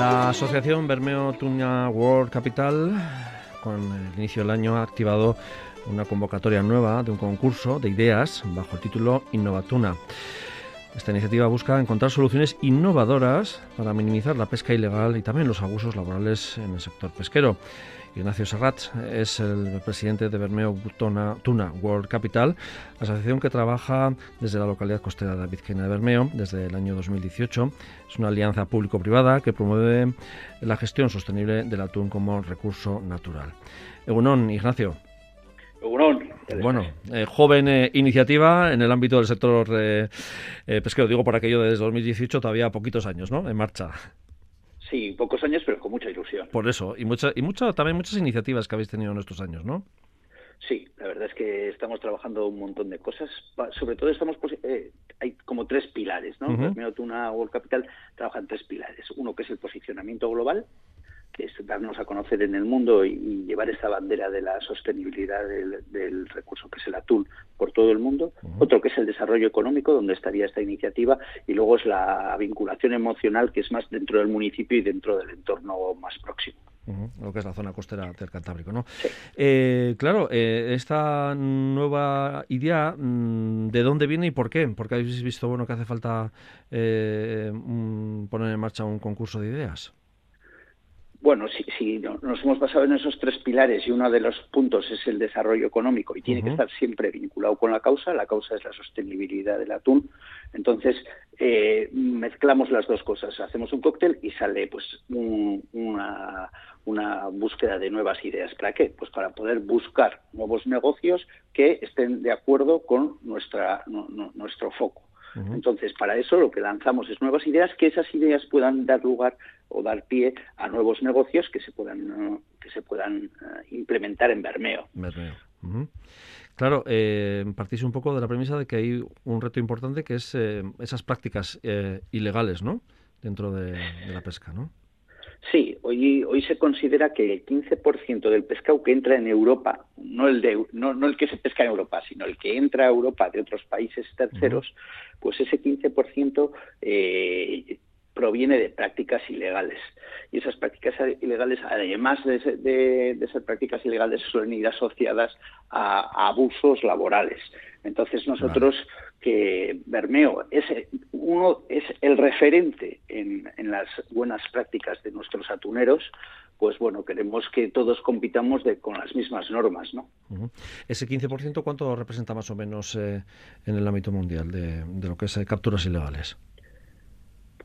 La asociación Bermeo Tuna World Capital, con el inicio del año, ha activado una convocatoria nueva de un concurso de ideas bajo el título Innovatuna. Esta iniciativa busca encontrar soluciones innovadoras para minimizar la pesca ilegal y también los abusos laborales en el sector pesquero. Ignacio Serrat es el presidente de Bermeo Tuna, World Capital, asociación que trabaja desde la localidad costera de Vizcaína de Bermeo desde el año 2018. Es una alianza público-privada que promueve la gestión sostenible del atún como recurso natural. Egunon, Ignacio. Bueno, eh, joven eh, iniciativa en el ámbito del sector eh, pesquero, digo por aquello desde 2018, todavía poquitos años, ¿no? En marcha. Sí, pocos años, pero con mucha ilusión. Por eso, y, mucha, y mucha, también muchas iniciativas que habéis tenido en estos años, ¿no? Sí, la verdad es que estamos trabajando un montón de cosas. Sobre todo estamos eh, hay como tres pilares, ¿no? Uh Tuna World Capital trabaja en tres pilares. Uno que es el posicionamiento global, que es darnos a conocer en el mundo y, llevar esa bandera de la sostenibilidad del, recurso que es el atún por todo el mundo. Otro que es el desarrollo económico, donde estaría esta iniciativa. Y luego es la vinculación emocional, que es más dentro del municipio y dentro del entorno más próximo. lo que es la zona costera del Cantábrico, ¿no? Eh, claro, eh, esta nueva idea, mm, ¿de dónde viene y por qué? Porque habéis visto, bueno, que hace falta eh, poner en marcha un concurso de ideas. Bueno, si, nos hemos basado en esos tres pilares y uno de los puntos es el desarrollo económico y tiene que estar siempre vinculado con la causa, la causa es la sostenibilidad del atún, entonces eh, mezclamos las dos cosas, hacemos un cóctel y sale pues una, búsqueda de nuevas ideas. ¿Para qué? Pues para poder buscar nuevos negocios que estén de acuerdo con nuestra, nuestro foco. Entonces, para eso lo que lanzamos es nuevas ideas, que esas ideas puedan dar lugar o dar pie a nuevos negocios que se puedan, que se puedan eh, implementar en Bermeo. Claro, eh, partís un poco de la premisa de que hay un reto importante que es eh, esas prácticas eh, ilegales, ¿no? Dentro de, la pesca, ¿no? Sí, hoy, hoy se considera que el 15% del pescado que entra en Europa, no el, de, no, no el que se pesca en Europa, sino el que entra a Europa de otros países terceros, pues ese 15% eh, proviene de prácticas ilegales. Y esas prácticas ilegales, además de, de, ser prácticas ilegales, suelen ir asociadas a, abusos laborales. Entonces nosotros que Bermeo es uno es el referente en, las buenas prácticas de nuestros atuneros, pues bueno, queremos que todos compitamos de, con las mismas normas, ¿no? Ese 15%, ¿cuánto representa más o menos eh, en el ámbito mundial de, de lo que es eh, capturas ilegales?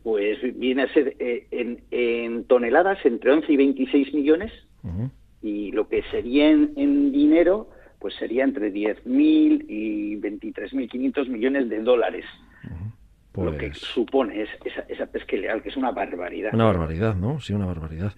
pues viene a ser eh, en, toneladas entre 11 y 26 millones y lo que sería en, dinero pues sería entre 10.000 y 23.500 millones de dólares lo que pues supone es esa, pesca ilegal, que es una barbaridad. Una barbaridad, ¿no? Sí, una barbaridad.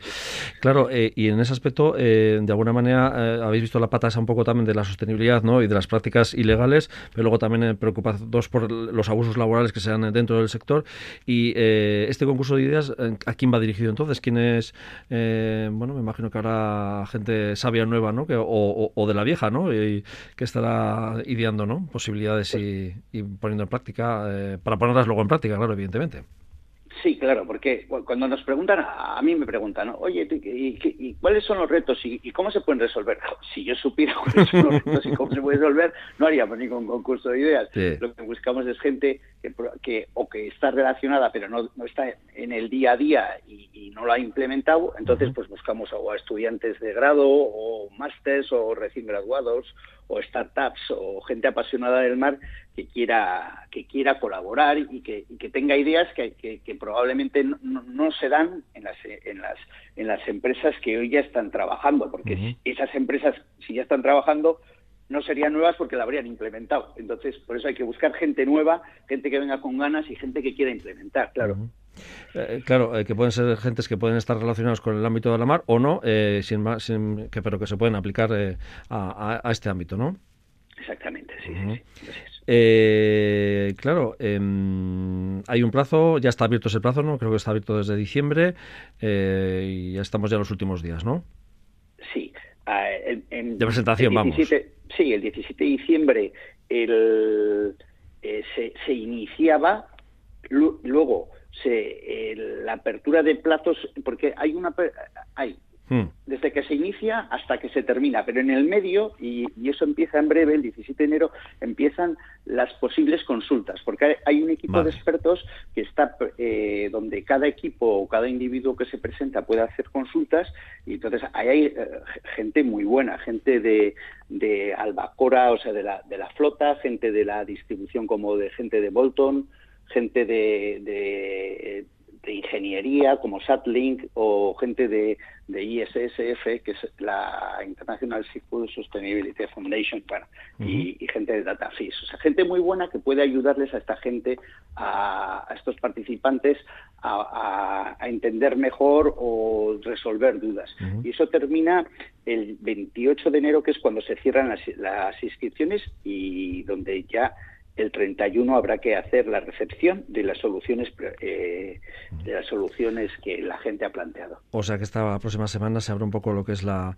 Claro, eh, y en ese aspecto, eh, de alguna manera, eh, habéis visto la pata esa un poco también de la sostenibilidad, ¿no? Y de las prácticas ilegales, pero luego también preocupados por los abusos laborales que se dan dentro del sector. Y este concurso de ideas, ¿a quién va dirigido entonces? ¿Quién es? bueno, me imagino que habrá gente sabia nueva, ¿no? Que, o, de la vieja, ¿no? Y, que estará ideando, ¿no? Posibilidades y, y poniendo en práctica para ponerlas luego en práctica, claro, evidentemente. Sí, claro, porque cuando nos preguntan, a mí me preguntan, oye, ¿y, cuáles son los retos y, cómo se pueden resolver? Si yo supiera cuáles son los retos y cómo se pueden resolver, no haríamos ningún concurso de ideas. Lo que buscamos es gente que, o que está relacionada, pero no, no está en el día a día y, no lo ha implementado. Entonces, pues buscamos o a estudiantes de grado, o másters, o recién graduados, o startups, o gente apasionada del mar que quiera que quiera colaborar y que, que tenga ideas que, que, probablemente no, no, se dan en las en las en las empresas que hoy ya están trabajando porque esas empresas si ya están trabajando no serían nuevas porque la habrían implementado. Entonces por eso hay que buscar gente nueva gente que venga con ganas y gente que quiera implementar claro. Eh, claro, eh, que pueden ser gentes que pueden estar relacionados con el ámbito de la mar o no, eh, sin más, que, pero que se pueden aplicar a, a, este ámbito, ¿no? Exactamente, sí, sí, sí. Eh, eh, claro, em, hay un plazo, ya está abierto ese plazo, ¿no? Creo que está abierto desde diciembre eh, y ya estamos ya en los últimos días, ¿no? Sí. Ah, de presentación, vamos. Sí, el 17 de diciembre el, se, se, iniciaba, luego se, la apertura de plazos, porque hay una hay. Desde que se inicia hasta que se termina, pero en el medio, y, eso empieza en breve, el 17 de enero, empiezan las posibles consultas, porque hay un equipo de expertos que está eh, donde cada equipo o cada individuo que se presenta puede hacer consultas, y entonces ahí hay eh, gente muy buena, gente de, de Albacora, o sea, de la, de la flota, gente de la distribución como de gente de Bolton, gente de de ingeniería como SatLink o gente de, de ISSF, que es la International Seafood Sustainability Foundation, y, gente de DataFis. O sea, gente muy buena que puede ayudarles a esta gente, a, estos participantes, a, entender mejor o resolver dudas. Y eso termina el 28 de enero, que es cuando se cierran las, las inscripciones y donde ya el 31 habrá que hacer la recepción de las soluciones eh, de las soluciones que la gente ha planteado. O sea que esta próxima semana se abre un poco lo que es la,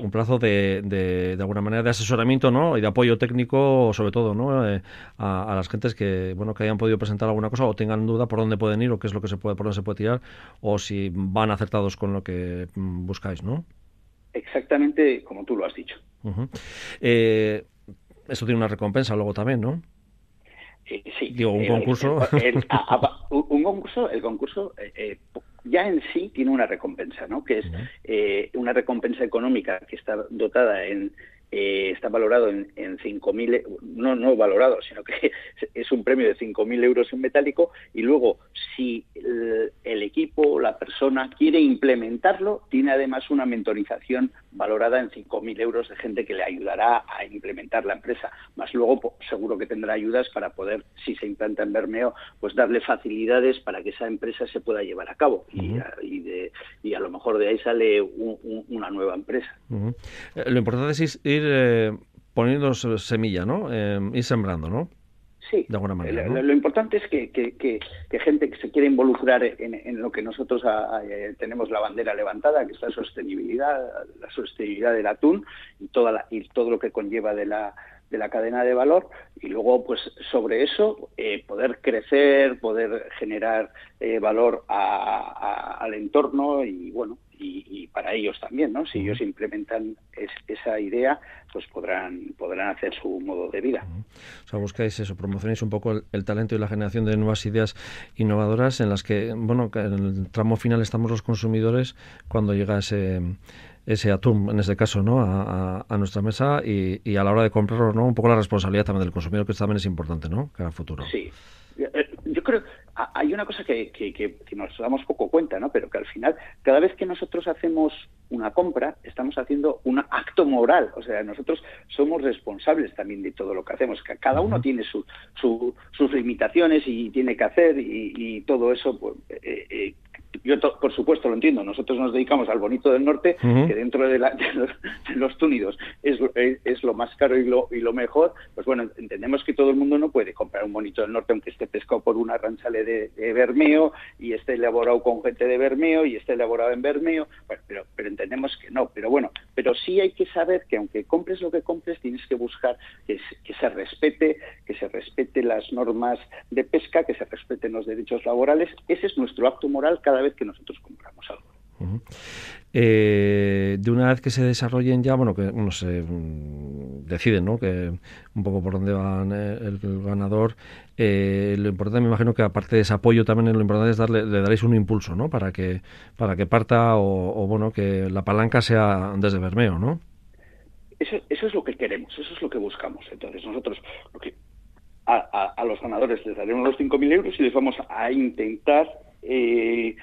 un plazo de, de, alguna manera de asesoramiento, ¿no? Y de apoyo técnico, sobre todo, ¿no? Eh, a, las gentes que bueno que hayan podido presentar alguna cosa o tengan duda por dónde pueden ir o qué es lo que se puede por dónde se puede tirar o si van acertados con lo que mm, buscáis, ¿no? Exactamente como tú lo has dicho. Eso tiene una recompensa luego también, ¿no? Eh, sí. Digo, un concurso. un concurso, el concurso eh, eh, ya en sí tiene una recompensa, ¿no? Que es una recompensa económica que está dotada en eh, está valorado en, en 5.000, no, no valorado, sino que es un premio de 5.000 euros en metálico y luego si el, el, equipo, la persona quiere implementarlo, tiene además una mentorización valorada en 5.000 euros de gente que le ayudará a implementar la empresa, más luego seguro que tendrá ayudas para poder, si se implanta en Bermeo, pues darle facilidades para que esa empresa se pueda llevar a cabo y, de, y a lo mejor de ahí sale una nueva empresa. Eh, lo importante es ir eh, poniendo semilla, ¿no? Eh, ir sembrando, ¿no? Sí, de alguna manera. Lo, importante es que, que, gente que se quiere involucrar en, lo que nosotros eh, tenemos la bandera levantada, que es la sostenibilidad, la sostenibilidad del atún y, toda y todo lo que conlleva de la, de la cadena de valor y luego pues sobre eso eh, poder crecer poder generar eh, valor al entorno y bueno y, para ellos también no si ellos implementan esa idea pues podrán podrán hacer su modo de vida o sea buscáis eso promocionáis un poco el, talento y la generación de nuevas ideas innovadoras en las que bueno en el tramo final estamos los consumidores cuando llega ese ese atún, en este caso, ¿no? a, a, nuestra mesa y, y, a la hora de comprarlo, ¿no? un poco la responsabilidad también del consumidor, que también es importante, ¿no? Cara futuro. Sí. Eh, yo creo hay una cosa que, que, que, nos damos poco cuenta, ¿no? Pero que al final, cada vez que nosotros hacemos una compra, estamos haciendo un acto moral. O sea, nosotros somos responsables también de todo lo que hacemos. Cada uno tiene su, sus limitaciones y tiene que hacer y, y todo eso, pues, eh, eh, yo por supuesto lo entiendo, nosotros nos dedicamos al bonito del norte, que dentro de, los, túnidos es, es, lo más caro y lo, y lo mejor, pues bueno, entendemos que todo el mundo no puede comprar un bonito del norte aunque esté pescado por una ranchale de, de Bermeo y esté elaborado con gente de Bermeo y esté elaborado en Bermeo, pero, pero entendemos que no, pero bueno, pero sí hay que saber que aunque compres lo que compres, tienes que buscar que, que se respete, que se respete las normas de pesca, que se respeten los derechos laborales, ese es nuestro acto moral cada vez que nosotros compramos algo. Eh, de una vez que se desarrollen ya, bueno, que uno se mm, deciden, ¿no? Que un poco por dónde va eh, el, ganador. Eh, lo importante, me imagino que aparte de ese apoyo también lo importante es darle, le daréis un impulso, ¿no? Para que para que parta o, bueno que la palanca sea desde Bermeo, ¿no? Eso, eso es lo que queremos, eso es lo que buscamos. Entonces nosotros lo que a, a los ganadores les daremos los 5.000 euros y les vamos a intentar eh,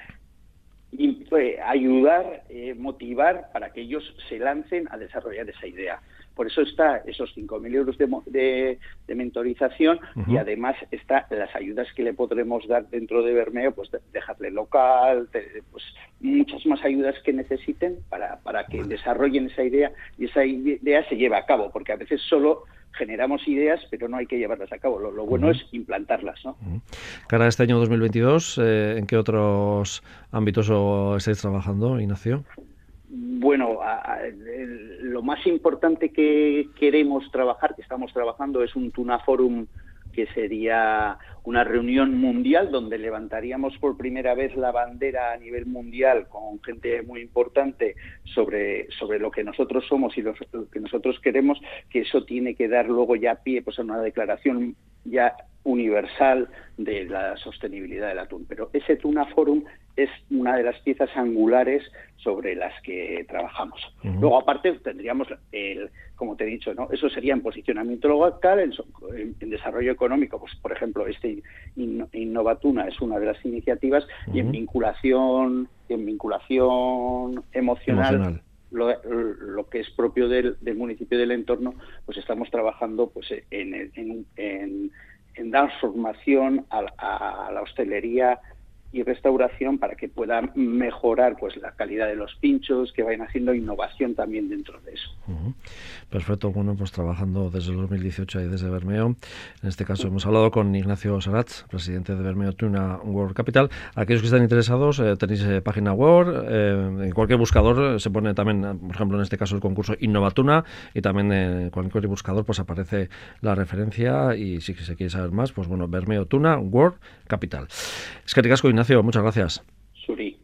eh, ayudar, eh, motivar para que ellos se lancen a desarrollar esa idea. Por eso está esos 5.000 euros de, de, mentorización y además está las ayudas que le podremos dar dentro de Bermeo, pues dejarle local, pues muchas más ayudas que necesiten para, para que desarrollen esa idea y esa idea se lleve a cabo, porque a veces solo generamos ideas, pero no hay que llevarlas a cabo. Lo, bueno es implantarlas. ¿no? Cara a este año 2022, eh, ¿en qué otros ámbitos estáis trabajando, Ignacio? Bueno, lo más importante que queremos trabajar, que estamos trabajando, es un Tuna Forum que sería una reunión mundial donde levantaríamos por primera vez la bandera a nivel mundial con gente muy importante sobre, sobre lo que nosotros somos y lo, que nosotros queremos, que eso tiene que dar luego ya pie pues, a una declaración ya universal de la sostenibilidad del atún. Pero ese Tuna Forum es una de las piezas angulares sobre las que trabajamos. Luego, aparte, tendríamos, el, como te he dicho, ¿no? eso sería en posicionamiento local, en, desarrollo económico, pues por ejemplo, este Innovatuna es una de las iniciativas, y en vinculación, en vinculación emocional, Lo, que es propio del, municipio del entorno, pues estamos trabajando pues en, en, en dar formación a la hostelería y restauración para que puedan mejorar pues la calidad de los pinchos, que vayan haciendo innovación también dentro de eso. Perfecto, bueno, pues trabajando desde el 2018 y desde Bermeo. En este caso hemos hablado con Ignacio Saratz, presidente de Bermeo Tuna World Capital. Aquellos que están interesados, eh, tenéis eh, página web, eh, en cualquier buscador se pone también, por ejemplo, en este caso el concurso Innovatuna y también en cualquier buscador pues aparece la referencia y si se quiere saber más, pues bueno, Bermeo Tuna World Capital. Es que casco, Muchas gracias.